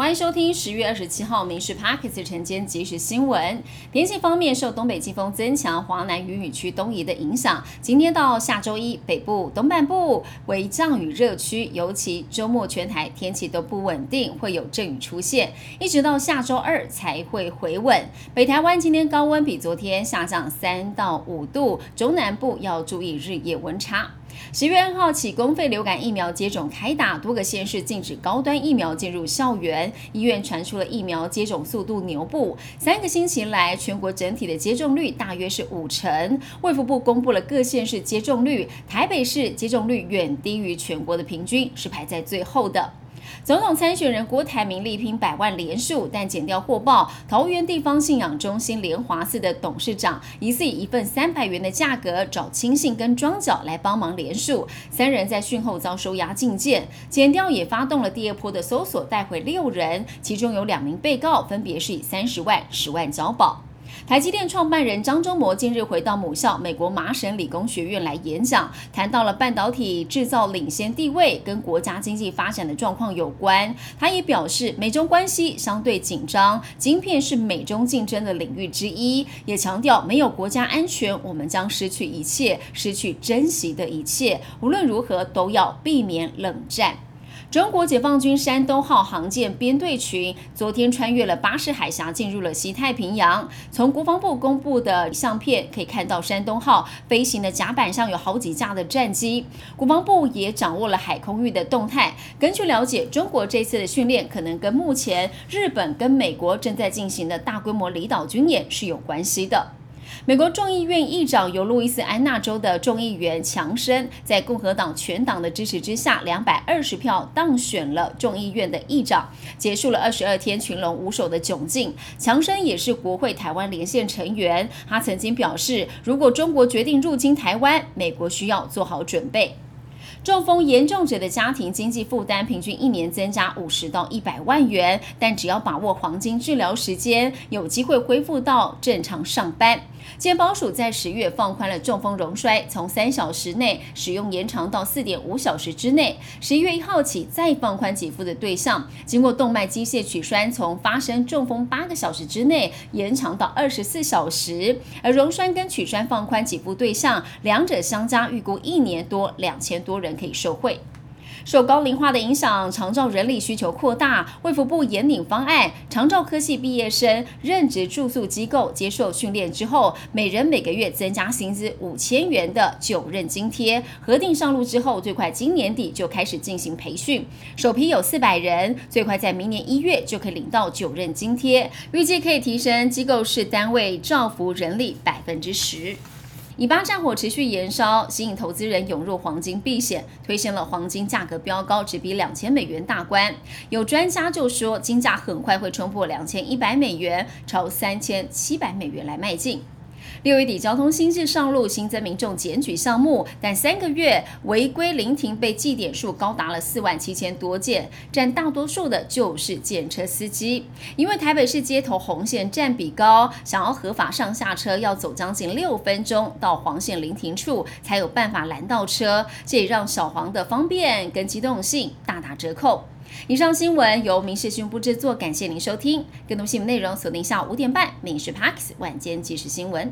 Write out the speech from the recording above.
欢迎收听十月二十七号《民事 Parkes》晨间即时新闻。天气方面，受东北季风增强、华南雨雨区东移的影响，今天到下周一，北部、东半部为降雨热区，尤其周末全台天气都不稳定，会有阵雨出现，一直到下周二才会回稳。北台湾今天高温比昨天下降三到五度，中南部要注意日夜温差。十月二号起，公费流感疫苗接种开打，多个县市禁止高端疫苗进入校园。医院传出了疫苗接种速度牛步，三个星期来，全国整体的接种率大约是五成。卫福部公布了各县市接种率，台北市接种率远低于全国的平均，是排在最后的。总统参选人郭台铭力拼百万连数，但检调获报，桃园地方信仰中心莲华寺的董事长疑似以一份三百元的价格找亲信跟庄脚来帮忙连数，三人在讯后遭收押禁见。检调也发动了第二波的搜索，带回六人，其中有两名被告，分别是以三十万、十万交保。台积电创办人张忠谋近日回到母校美国麻省理工学院来演讲，谈到了半导体制造领先地位跟国家经济发展的状况有关。他也表示，美中关系相对紧张，晶片是美中竞争的领域之一，也强调没有国家安全，我们将失去一切，失去珍惜的一切。无论如何，都要避免冷战。中国解放军山东号航舰编队群昨天穿越了巴士海峡，进入了西太平洋。从国防部公布的相片可以看到，山东号飞行的甲板上有好几架的战机。国防部也掌握了海空域的动态。根据了解，中国这次的训练可能跟目前日本跟美国正在进行的大规模离岛军演是有关系的。美国众议院议长由路易斯安那州的众议员强生，在共和党全党的支持之下，两百二十票当选了众议院的议长，结束了二十二天群龙无首的窘境。强生也是国会台湾连线成员，他曾经表示，如果中国决定入侵台湾，美国需要做好准备。中风严重者的家庭经济负担平均一年增加五十到一百万元，但只要把握黄金治疗时间，有机会恢复到正常上班。健保署在十月放宽了中风溶栓从三小时内使用延长到四点五小时之内，十一月一号起再放宽给付的对象，经过动脉机械取栓从发生中风八个小时之内延长到二十四小时，而溶栓跟取栓放宽给付对象，两者相加预估一年多两千多多人。可以受惠。受高龄化的影响，长照人力需求扩大。卫福部严领方案，长照科系毕业生任职住宿机构接受训练之后，每人每个月增加薪资五千元的九任津贴。核定上路之后，最快今年底就开始进行培训，首批有四百人，最快在明年一月就可以领到九任津贴，预计可以提升机构式单位照服人力百分之十。以巴战火持续延烧，吸引投资人涌入黄金避险，推升了黄金价格飙高，直逼两千美元大关。有专家就说，金价很快会冲破两千一百美元，朝三千七百美元来迈进。六月底，交通新制上路，新增民众检举项目，但三个月违规临停被记点数高达了四万七千多件，占大多数的就是检车司机。因为台北市街头红线占比高，想要合法上下车，要走将近六分钟到黄线临停处才有办法拦到车，这也让小黄的方便跟机动性大打折扣。以上新闻由民事新闻部制作，感谢您收听。更多新闻内容锁定下午五点半《民事 Parks 晚间即时新闻》。